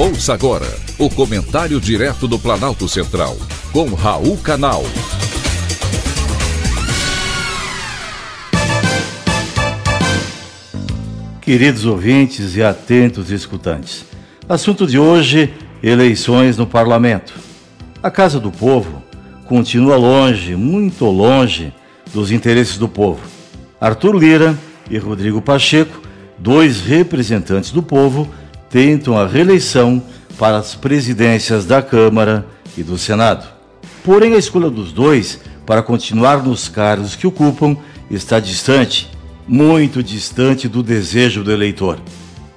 Ouça agora o comentário direto do Planalto Central, com Raul Canal. Queridos ouvintes e atentos escutantes, assunto de hoje: eleições no parlamento. A Casa do Povo continua longe, muito longe, dos interesses do povo. Arthur Lira e Rodrigo Pacheco, dois representantes do povo, tentam a reeleição para as presidências da Câmara e do Senado. Porém, a escolha dos dois para continuar nos cargos que ocupam está distante, muito distante do desejo do eleitor.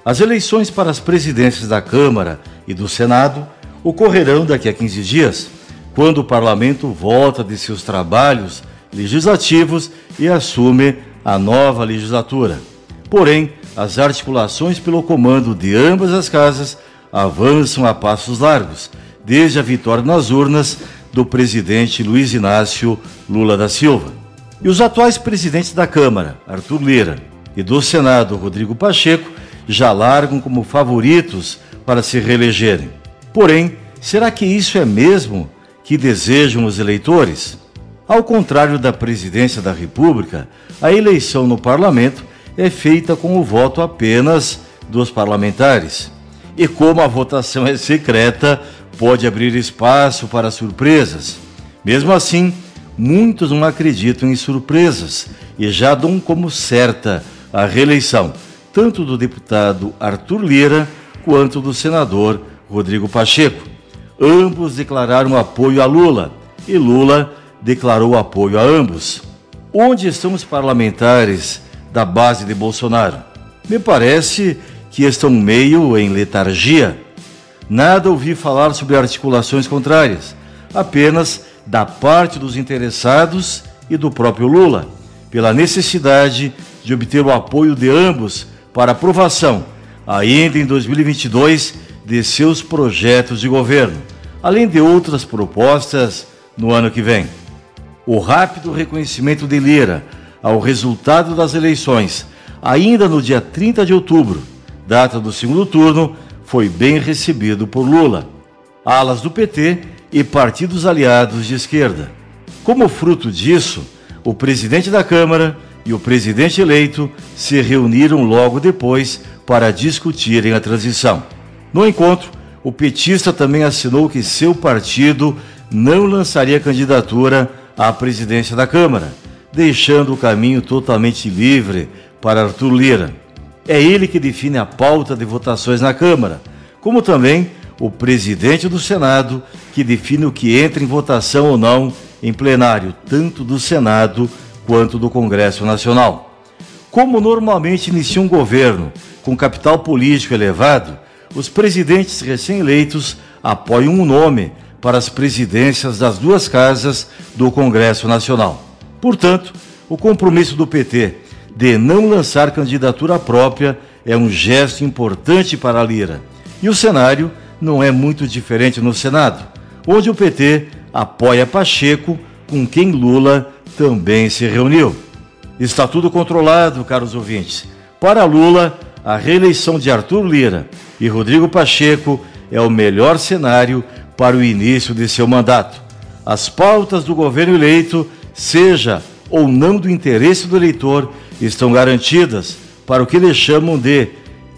As eleições para as presidências da Câmara e do Senado ocorrerão daqui a 15 dias, quando o parlamento volta de seus trabalhos legislativos e assume a nova legislatura. Porém, as articulações pelo comando de ambas as casas avançam a passos largos, desde a vitória nas urnas do presidente Luiz Inácio Lula da Silva. E os atuais presidentes da Câmara, Arthur Lira, e do Senado, Rodrigo Pacheco, já largam como favoritos para se reelegerem. Porém, será que isso é mesmo que desejam os eleitores? Ao contrário da presidência da República, a eleição no parlamento é feita com o voto apenas dos parlamentares. E como a votação é secreta, pode abrir espaço para surpresas. Mesmo assim, muitos não acreditam em surpresas e já dão como certa a reeleição, tanto do deputado Arthur Lira quanto do senador Rodrigo Pacheco. Ambos declararam apoio a Lula e Lula declarou apoio a ambos. Onde estão os parlamentares da base de Bolsonaro. Me parece que estão meio em letargia. Nada ouvi falar sobre articulações contrárias, apenas da parte dos interessados e do próprio Lula, pela necessidade de obter o apoio de ambos para aprovação, ainda em 2022, de seus projetos de governo, além de outras propostas no ano que vem. O rápido reconhecimento de Lira ao resultado das eleições, ainda no dia 30 de outubro, data do segundo turno, foi bem recebido por Lula, alas do PT e partidos aliados de esquerda. Como fruto disso, o presidente da Câmara e o presidente eleito se reuniram logo depois para discutirem a transição. No encontro, o petista também assinou que seu partido não lançaria candidatura à presidência da Câmara deixando o caminho totalmente livre para Arthur Lira. É ele que define a pauta de votações na Câmara, como também o presidente do Senado, que define o que entra em votação ou não em plenário, tanto do Senado quanto do Congresso Nacional. Como normalmente inicia um governo com capital político elevado, os presidentes recém-eleitos apoiam um nome para as presidências das duas casas do Congresso Nacional. Portanto, o compromisso do PT de não lançar candidatura própria é um gesto importante para a Lira. E o cenário não é muito diferente no Senado, onde o PT apoia Pacheco, com quem Lula também se reuniu. Está tudo controlado, caros ouvintes. Para Lula, a reeleição de Arthur Lira e Rodrigo Pacheco é o melhor cenário para o início de seu mandato. As pautas do governo eleito seja ou não do interesse do eleitor, estão garantidas para o que eles chamam de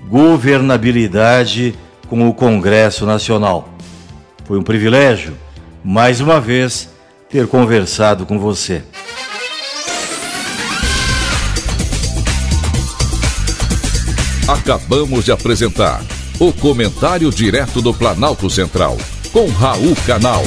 governabilidade com o Congresso Nacional. Foi um privilégio, mais uma vez, ter conversado com você. Acabamos de apresentar o Comentário Direto do Planalto Central, com Raul Canal.